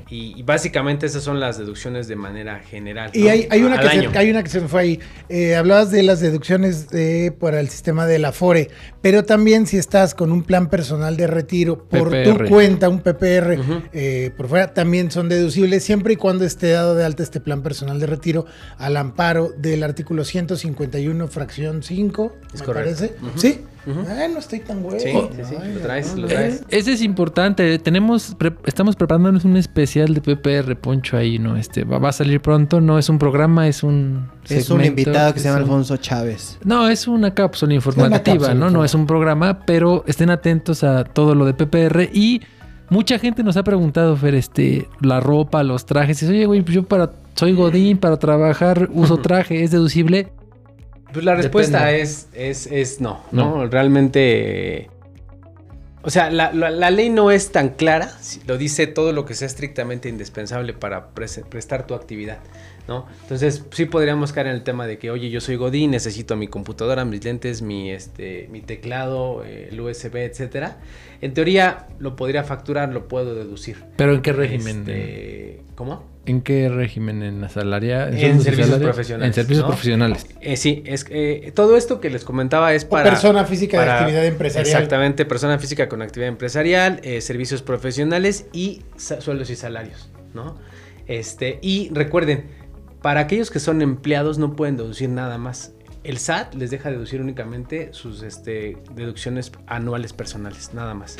Y, y básicamente esas son las deducciones de manera general. Y ¿no? hay, hay una que se, hay una que se me fue ahí. Eh, hablabas de las deducciones de- para el sistema del Afore, pero también si estás con un plan personal de retiro por PPR. tu cuenta, un PPR, eh, por fuera, también son deducibles siempre y cuando esté dado de alta este plan personal de retiro al amparo del artículo 151, fracción 5, Es me correcto. parece. ¿Sí? Ah, no estoy tan güey. Sí, sí, sí, Ay, lo traes, lo traes. Ese es importante. Tenemos, pre- estamos preparándonos un especial de PPR, Poncho, ahí, ¿no? Este, va, va a salir pronto. No es un programa, es un. Es un invitado que es se llama un- Alfonso Chávez. No, es una cápsula informativa, cápsula ¿no? No es un programa, pero estén atentos a todo lo de PPR y mucha gente nos ha preguntado, Fer, este, la ropa, los trajes. Dice, Oye, güey, pues yo para, soy Godín, para trabajar uso *laughs* traje, ¿es deducible? Pues la respuesta es, es, es no, no, No. realmente... O sea, la, la- la ley no es tan clara, lo dice todo lo que sea estrictamente indispensable para pres- prestar tu actividad, ¿no? Entonces, sí podríamos caer en el tema de que, oye, yo soy Godín, necesito mi computadora, mis lentes, mi, este, mi teclado, eh, el USB, etcétera. En teoría, lo podría facturar, lo puedo deducir. ¿Pero en qué régimen? Este, ¿Cómo? ¿En qué régimen? ¿En asalariado? En y servicios profesionales, En servicios ¿no? profesionales. Eh, sí, es que todo esto que les comentaba es O para... persona física para- de actividad empresarial. Exactamente, persona física con actividad empresarial, eh, servicios profesionales y sueldos y salarios, ¿no? Este, y recuerden, para aquellos que son empleados no pueden deducir nada más. El SAT les deja deducir únicamente sus este, deducciones anuales personales, nada más.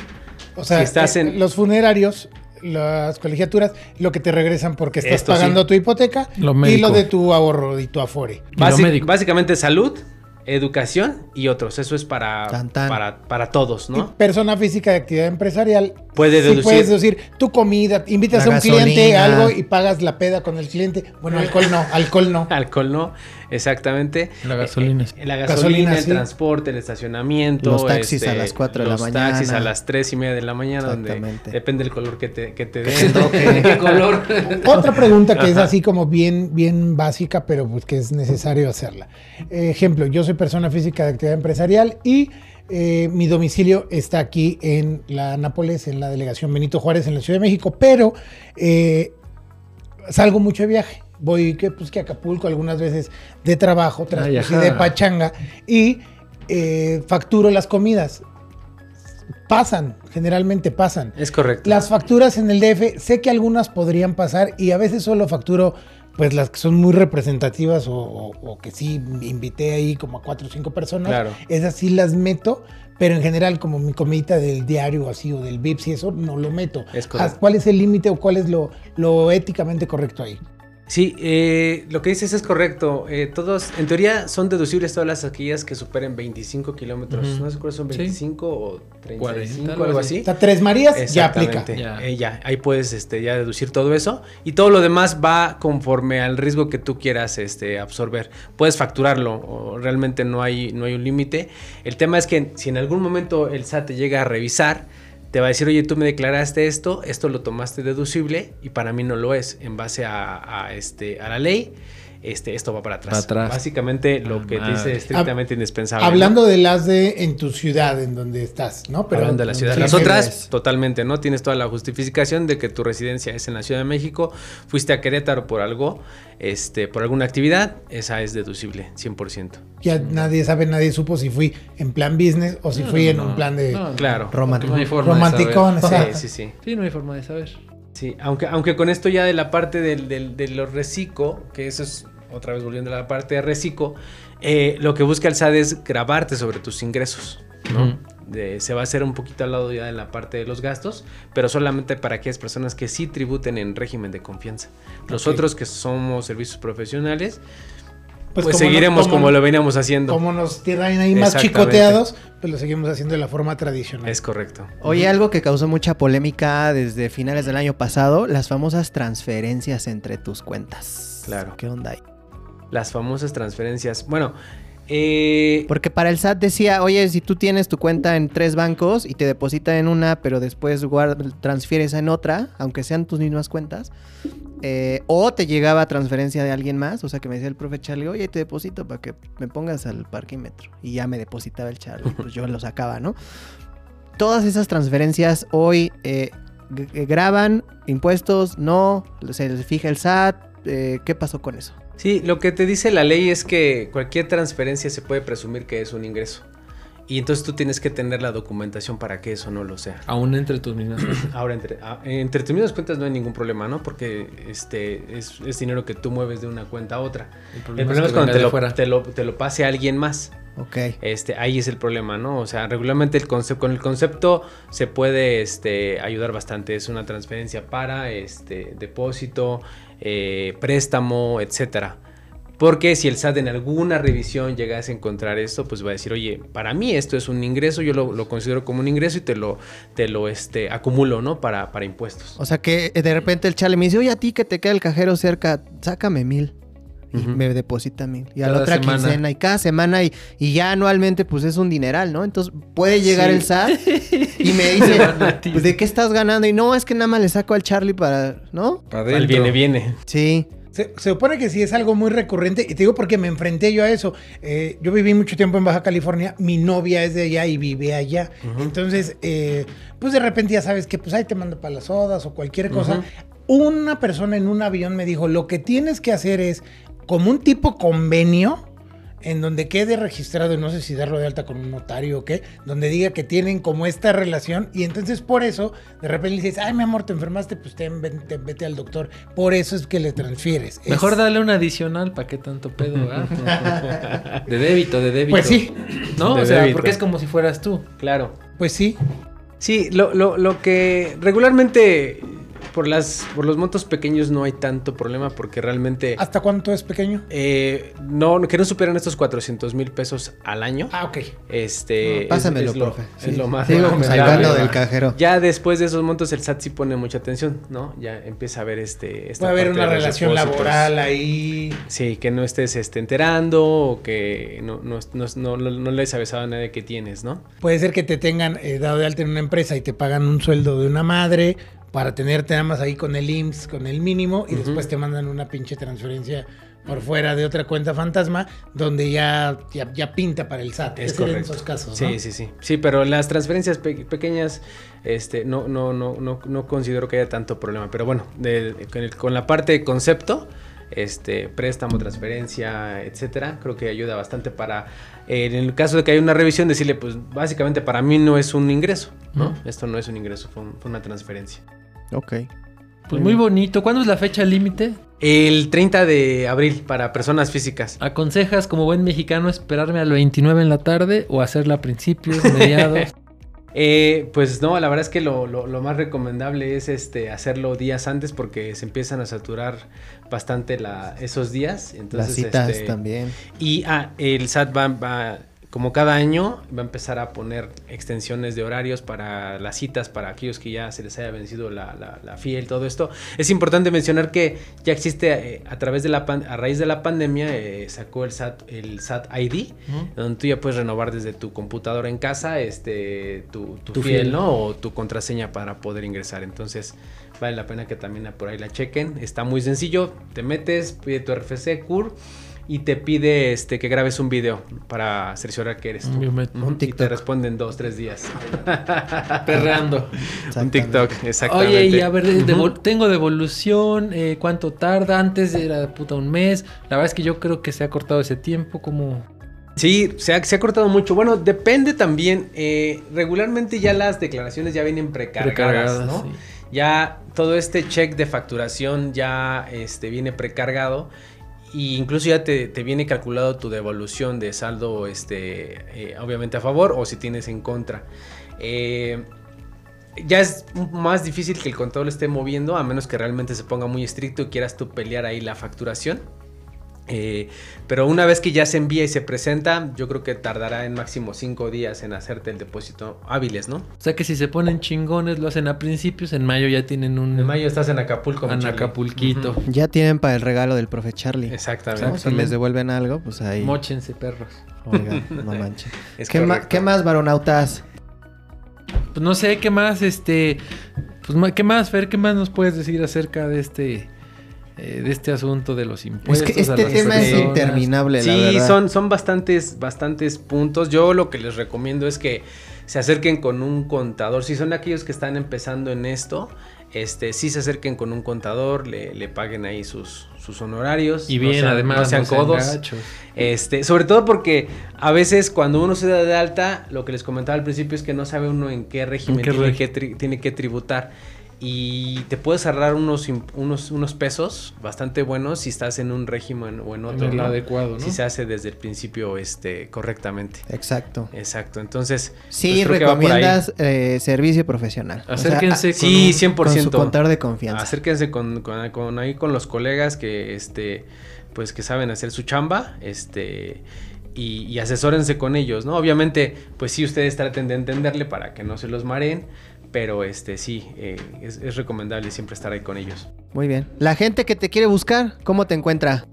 O sea, Si estás eh, en- los funerarios, las colegiaturas, lo que te regresan porque estás Esto sí. pagando tu hipoteca Lo y lo de tu ahorro y tu afore. Médico. básicamente salud, educación y otros. Eso es para, Tan, tan. para, para todos, Y ¿no? persona física de actividad empresarial. Puede sí deducir- puedes deducir tu comida, invitas La a un cliente gasolina. algo y pagas la peda con el cliente. Bueno, alcohol no, alcohol no. *laughs* Alcohol no, exactamente. La gasolina. Eh, eh, la Gasolina, gasolina, el sí. transporte, el estacionamiento. Los taxis a las 4 de la Los taxis mañana. a las 3 y media de la mañana, donde Exactamente. depende del color que te, que te den. toque. *laughs* ¿Qué color? *laughs* Otra pregunta que es así como bien, bien básica, pero pues que es necesario hacerla. Ejemplo, yo soy persona física de actividad empresarial y eh, mi domicilio está aquí en la Nápoles, en la delegación Benito Juárez, en la Ciudad de México, pero eh, salgo mucho de viaje. Voy que, pues, que a Acapulco algunas veces de trabajo, otras Ay, pues, ajá. de pachanga y eh, facturo las comidas. Pasan, generalmente pasan. Es correcto. Las facturas en el DF, sé que algunas podrían pasar y a veces solo facturo pues las que son muy representativas o, o- o que sí invité ahí como a cuatro o cinco personas. Claro. Esas sí las meto, pero en general como mi comidita del diario así o del VIPS y eso no lo meto. Es correcto. ¿Cuál es el límite o cuál es lo, lo éticamente correcto ahí? Sí, eh, lo que dices es correcto. Eh, todos, en teoría, son deducibles todas las aquellas que superen 25 kilómetros. No sé cuáles son Sí. 25 o 35, 40, algo algo así. Tres Marías ya aplica. Ya. Eh, ya, ahí puedes este, ya deducir todo eso. Y todo lo demás va conforme al riesgo que tú quieras este, absorber. Puedes facturarlo, o realmente no hay, no hay un límite. El tema es que si en algún momento el SAT te llega a revisar, te va a decir, oye, tú me declaraste esto, esto lo tomaste deducible y para mí no lo es. En base a, a, este, a la ley, este, esto va para atrás. Para atrás. Básicamente lo Ah, que madre. dice estrictamente indispensable. Hablando ¿no? de las de en tu ciudad, en donde estás, ¿no? Hablando de la ciudad. Las otras, es- totalmente, ¿no? Tienes toda la justificación de que tu residencia es en la Ciudad de México, fuiste a Querétaro por algo, este, por alguna actividad, esa es deducible, 100%. Ya nadie sabe, nadie supo si fui en plan business o si fui en No, un plan de. Claro. Romántico. No hay forma romanticón. de saber. Sí, sí, sí. Sí, no hay forma de saber. Sí, aunque, aunque con esto ya de la parte del, del- de los reciclo, que eso es otra vez volviendo a la parte de reciclo, eh, lo que busca el SAD es grabarte sobre tus ingresos, ¿no? De- se va a hacer un poquito al lado ya en la parte de los gastos, pero solamente para aquellas personas que sí tributen en régimen de confianza. Los Ok. otros que somos servicios profesionales, pues, como seguiremos como, lo veníamos haciendo. Como nos tienen ahí más chicoteados, pues lo seguimos haciendo de la forma tradicional. Es correcto. Oye, algo que causó mucha polémica desde finales del año pasado, las famosas transferencias entre tus cuentas. Claro. ¿Qué onda ahí? Las famosas transferencias. Bueno, eh, Porque para el SAT decía, oye, si tú tienes tu cuenta en tres bancos y te deposita en una, pero después transfieres en otra, aunque sean tus mismas cuentas, eh, o te llegaba transferencia de alguien más, o sea que me decía el profe Charlie, oye, te deposito para que me pongas al parquímetro. Y ya me depositaba el Charlie, pues yo lo sacaba, ¿no? todas esas transferencias hoy eh, graban impuestos, no, se les fija el SAT, eh, ¿qué pasó con eso? Sí, lo que te dice la ley es que cualquier transferencia se puede presumir que es un ingreso. Y entonces tú tienes que tener la documentación para que eso no lo sea. Aún entre tus mismas cosas. *clears throat* Ahora, entre, ah, entre tus mismas cuentas no hay ningún problema, ¿no? Porque este es, es dinero que tú mueves de una cuenta a otra. El problema, es, que cuando venga te lo, fuera. te, lo, te lo pase a alguien más. Ok. Este, ahí es el problema, ¿no? O sea, regularmente el conce- con el concepto se puede este, ayudar bastante. Es una transferencia para este, depósito, eh, préstamo, etcétera. Porque si el SAT en alguna revisión llegase a encontrar esto, pues va a decir, oye, para mí esto es un ingreso, yo lo, lo considero como un ingreso y te lo, te lo este, acumulo, ¿no? Para, para impuestos. O sea que eh, de repente el chale me dice, oye, a ti que te queda el cajero cerca, sácame mil. Y Ujú. me deposita mil. Y a la otra semana. quincena y cada semana y, y ya anualmente pues es un dineral, ¿no? Entonces puede llegar Sí. el SAT y me *laughs* dice, pues, ¿de qué estás ganando? Y no, es que nada más le saco al Charlie para, ¿no? Pa' Al dentro. viene, viene. Sí. Se, se supone que sí es algo muy recurrente, y te digo porque me enfrenté yo a eso. Eh, yo viví mucho tiempo en Baja California, mi novia es de allá y vive allá. Entonces, eh, pues de repente ya sabes que pues ahí te mando para las sodas o cualquier cosa. Una persona en un avión me dijo, lo que tienes que hacer es como un tipo convenio en donde quede registrado, no sé si darlo de alta con un notario o qué, donde diga que tienen como esta relación y entonces por eso de repente le dices, ay mi amor, te enfermaste, pues ten- vete al doctor. Por eso es que le transfieres. Mejor Es- darle un adicional, ¿para qué tanto pedo? ah? *laughs* de débito, de débito. Pues sí, ¿No? De o sea, débito. porque es como si fueras tú. Claro. pues sí. Sí, lo, lo, lo que regularmente por las por los montos pequeños no hay tanto problema porque realmente ¿Hasta cuánto es pequeño? eh, no que no superan estos 400 mil pesos al año. Ah, ok. Este No, pásamelo, es, es lo, profe. es Sí. lo más Sigo sacando del cajero. Ya después de esos montos el SAT sí pone mucha atención, ¿no? Ya empieza a ver este esta Puede haber parte una relación depósitos. laboral ahí. Sí, que no estés este, enterando o que no, no, no, no, les avisado a nadie que tienes, ¿no? Puede ser que te tengan eh, dado de alta en una empresa y te pagan un sueldo de una madre para tenerte nada más ahí con el IMSS, con el mínimo, y después te mandan una pinche transferencia por fuera de otra cuenta fantasma, donde ya, ya, ya pinta para el SAT. Es Ese era en correcto. esos casos. Sí, ¿no? sí, sí. Sí, pero las transferencias pe- pequeñas, este, no, no, no, no, no considero que haya tanto problema. Pero bueno, de- de- con, el- con la parte de concepto, este, préstamo, transferencia, etcétera, creo que ayuda bastante para, eh, en el caso de que haya una revisión, decirle, pues, básicamente para mí no es un ingreso, ¿no? Esto no es un ingreso, fue, un- fue una transferencia. Ok. Pues muy bonito. ¿Cuándo es la fecha límite? El 30 de abril para personas físicas. ¿Aconsejas como buen mexicano esperarme al 29 en la tarde o hacerla a principios, mediados? *laughs* Eh, pues no, la verdad es que lo, lo- lo más recomendable es este hacerlo días antes porque se empiezan a saturar bastante la, esos días. Entonces, Las citas este, también. Y ah, el SAT va, va, como cada año, va a empezar a poner extensiones de horarios para las citas, para aquellos que ya se les haya vencido la, la, la fiel, todo esto. Es importante mencionar que ya existe eh, a través de la pan- a raíz de la pandemia, eh, sacó el SAT, el SAT ID, donde tú ya puedes renovar desde tu computadora en casa este tu, tu, Tu fiel, fiel. ¿no? O tu contraseña para poder ingresar. Entonces, vale la pena que también por ahí la chequen. Está muy sencillo. Te metes, pide tu RFC, CUR y te pide este que grabes un video para cerciorar que eres tú. Un un Y te TikTok. responden dos, tres días. *laughs* Perreando. un. TikTok, exactamente. Oye, y a ver, de- tengo devolución, eh, ¿cuánto tarda? Antes era puta un mes. La verdad es que yo creo que se ha cortado ese tiempo, como... Sí, se ha, se ha cortado mucho. Bueno, depende también. eh, regularmente ya las declaraciones ya vienen precargadas, Precargadas, ¿no? sí. Ya todo este check de facturación ya este, viene precargado. Y incluso ya te, te viene calculado tu devolución de saldo, este, eh, obviamente a favor o si tienes en contra. Eh, ya es más difícil que el contador esté moviendo, a menos que realmente se ponga muy estricto y quieras tú pelear ahí la facturación. Eh, pero una vez que ya se envía y se presenta, yo creo que tardará en máximo cinco días en hacerte el depósito hábiles, ¿no? O sea que si se ponen chingones, lo hacen a principios. En mayo ya tienen un... En mayo estás en Acapulco. En. Acapulquito. Ya tienen para el regalo del profe Charlie. Exactamente. ¿no? Si les devuelven algo, pues ahí. Móchense, perros. Oigan, *laughs* no manchen. Es ¿Qué. ¿Qué más, varonautas? Pues no sé, ¿qué más, este... Pues, ¿qué más, Fer? ¿Qué más nos puedes decir acerca de este... eh, de este asunto de los Es impuestos? que a este las tema es interminable, la Sí, verdad. son, son bastantes, bastantes puntos. Yo lo que les recomiendo es que se acerquen con un contador. Si son aquellos que están empezando en esto, este, sí se acerquen con un contador, le, le paguen ahí sus, sus honorarios. Y no bien, sean- además, no sean codos. Este, sobre todo porque a veces cuando uno se da de alta, lo que les comentaba al principio es que no sabe uno en qué régimen qué tiene, regi- que tri- tiene que tributar. Y te puedes ahorrar unos, unos, unos pesos bastante buenos si estás en un régimen o en otro. En el ¿no? adecuado, ¿no? Si se hace desde el principio este, correctamente. Exacto. Exacto. Entonces, Sí, pues ahí. recomiendas eh, servicio profesional. O sea, Acérquense a- Sí, un- 100%. con su contador de confianza. Acérquense con, con- con ahí con los colegas que este pues que saben hacer su chamba, este y, y asesórense con ellos, ¿no? Obviamente, pues sí ustedes traten de entenderle para que no se los mareen, pero este sí, eh, es, es recomendable siempre estar ahí con ellos. Muy bien. La gente que te quiere buscar, ¿cómo te encuentra?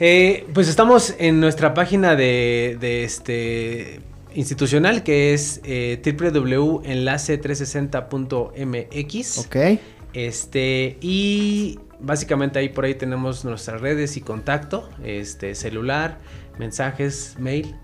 Eh, pues estamos en nuestra página de, de este institucional que es eh, www.enlace360.mx. Ok. Este, y básicamente ahí por ahí tenemos nuestras redes y contacto, este, celular, mensajes, mail.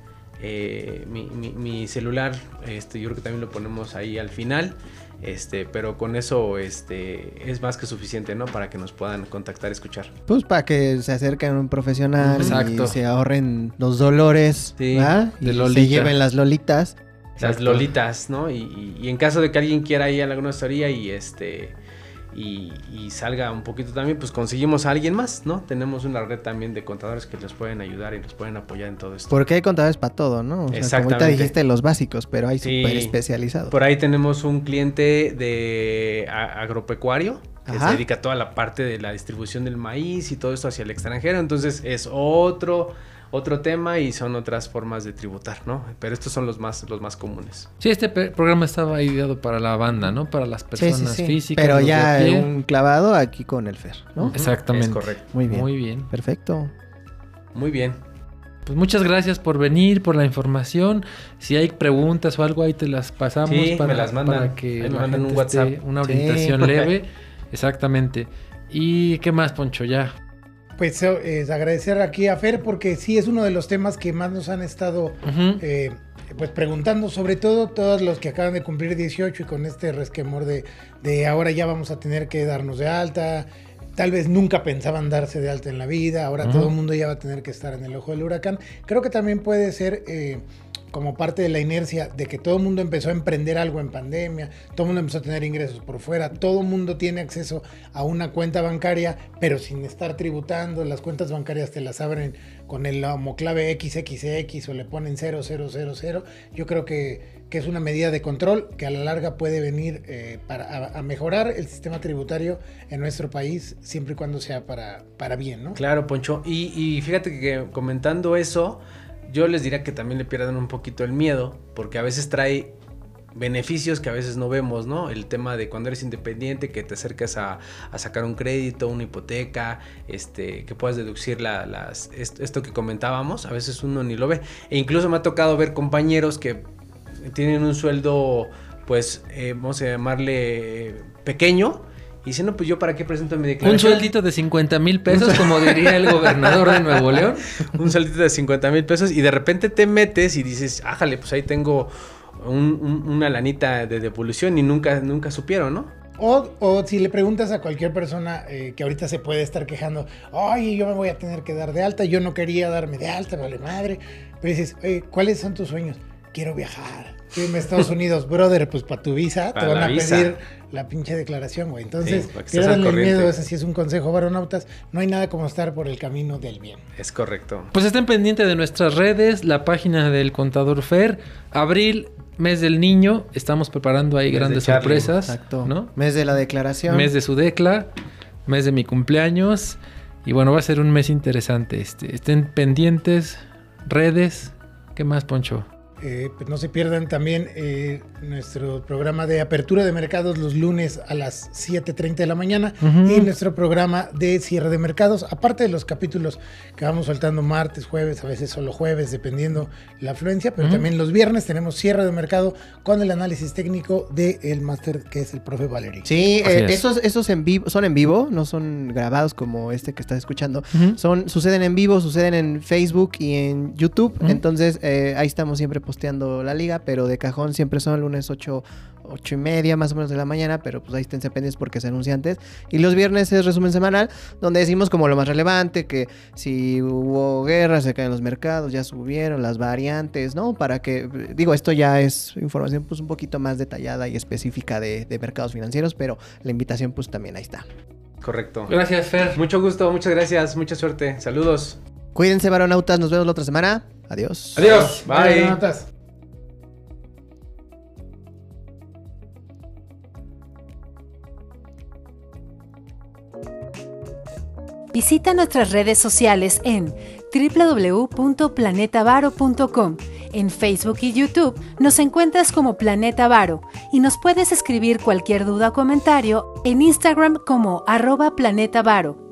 eh, mi, mi- mi celular, este, yo creo que también lo ponemos ahí al final. Este, pero con eso este, es más que suficiente, ¿no? Para que nos puedan contactar, escuchar. Pues para que se acerquen a un profesional Exacto. y se ahorren los dolores, Sí, ¿verdad? de Y Lolita. se lleven las lolitas. Las Exacto. lolitas, ¿no? Y, y- y en caso de que alguien quiera ir a alguna asesoría y este y, y salga un poquito también, pues conseguimos a alguien más, ¿no? Tenemos una red también de contadores que les pueden ayudar y nos pueden apoyar en todo esto. Porque hay contadores para todo, ¿no? O sea, como ahorita Exactamente. dijiste los básicos, pero hay Sí. súper especializados. Por ahí tenemos un cliente de agropecuario que Ajá. se dedica a toda la parte de la distribución del maíz y todo esto hacia el extranjero. Entonces es otro, otro tema y son otras formas de tributar, ¿no? Pero estos son los más, los más comunes. Sí, este programa estaba ideado para la banda, ¿no? Para las personas sí, sí. físicas. Pero ya un clavado aquí con el Fer, ¿no? Exactamente. Es correcto. Muy bien. Muy bien. Perfecto. Muy bien. Pues muchas gracias por venir, por la información. Si hay preguntas o algo ahí te las pasamos Sí, me para, las mandan. para que me la mandan un WhatsApp. una Sí. orientación leve. Exactamente. ¿Y qué más, Poncho? Ya. Pues eh, es agradecer aquí a Fer porque sí es uno de los temas que más nos han estado eh, pues preguntando, sobre todo todos los que acaban de cumplir 18 y con este resquemor de, de ahora ya vamos a tener que darnos de alta. Tal vez nunca pensaban darse de alta en la vida, ahora todo el mundo ya va a tener que estar en el ojo del huracán. Creo que también puede ser eh, como parte de la inercia de que todo el mundo empezó a emprender algo en pandemia, todo el mundo empezó a tener ingresos por fuera, todo el mundo tiene acceso a una cuenta bancaria, pero sin estar tributando, las cuentas bancarias te las abren con el homoclave XXX o le ponen 0000. Yo creo que, que es una medida de control que a la larga puede venir eh, para, a, mejorar el sistema tributario en nuestro país, siempre y cuando sea para, para bien, ¿no? Claro, Poncho. Y fíjate que comentando eso, yo les diría que también le pierdan un poquito el miedo, porque a veces trae beneficios que a veces no vemos, ¿no? El tema de cuando eres independiente, que te acercas a, sacar un crédito, una hipoteca, este, que puedas deducir la- las, est- esto que comentábamos, a veces uno ni lo ve. E incluso me ha tocado ver compañeros que tienen un sueldo, pues, eh, vamos a llamarle eh, pequeño, y dicen, no, pues yo para qué presento mi Un declaración. sueldito de 50 mil pesos, como diría el gobernador de Nuevo León. *laughs* un sueldito de 50 mil pesos y de repente te metes y dices, ájale, pues ahí tengo un- un- una lanita de devolución y nunca, nunca supieron, ¿no? O, o si le preguntas a cualquier persona eh, que ahorita se puede estar quejando, ay, yo me voy a tener que dar de alta, yo no quería darme de alta, vale madre. Pero dices, oye, ¿cuáles son tus sueños? Quiero viajar. Irme a Estados *laughs* Unidos, brother, pues para tu visa Para te van a visa. pedir la pinche declaración, güey. Entonces, Sí, para que estés al pierdan el miedo, ese sí es un consejo, varonautas. No hay nada como estar por el camino del bien. Es correcto. Pues estén pendientes de nuestras redes, la página del contador Fer. Abril, mes del niño. Estamos preparando ahí Mes grandes sorpresas. Exacto. ¿no? Mes de la declaración. Mes de su decla, mes de mi cumpleaños. Y bueno, va a ser un mes interesante. Este, estén pendientes, redes. ¿Qué más, Poncho? Eh, pues no se pierdan también eh, nuestro programa de apertura de mercados los lunes a las 7.30 de la mañana y nuestro programa de cierre de mercados, aparte de los capítulos que vamos soltando martes, jueves, a veces solo jueves, dependiendo la afluencia, pero también los viernes tenemos cierre de mercado con el análisis técnico del máster que es el profe Valery. Sí, eh, es. esos, esos en vivo, son en vivo, no son grabados como este que estás escuchando. Son, suceden en vivo, suceden en Facebook y en YouTube. Entonces, eh, ahí estamos siempre posteando la liga, pero de cajón siempre son lunes 8, 8 y media más o menos de la mañana, pero pues ahí estén pendientes porque se anuncia antes. Y los viernes es resumen semanal, donde decimos como lo más relevante, que si hubo guerra, se caen los mercados, ya subieron las variantes, ¿no? Para que, digo, esto ya es información pues un poquito más detallada y específica de, de mercados financieros, pero la invitación pues también ahí está. Correcto. Gracias, Fer. Mucho gusto, muchas gracias, mucha suerte. Saludos. Cuídense, varonautas. Nos vemos la otra semana. Adiós. Adiós. Bye. Visita nuestras redes sociales en www.planetavaro.com. En Facebook y YouTube nos encuentras como Planeta Varo y nos puedes escribir cualquier duda o comentario en Instagram como arroba Planeta Varo.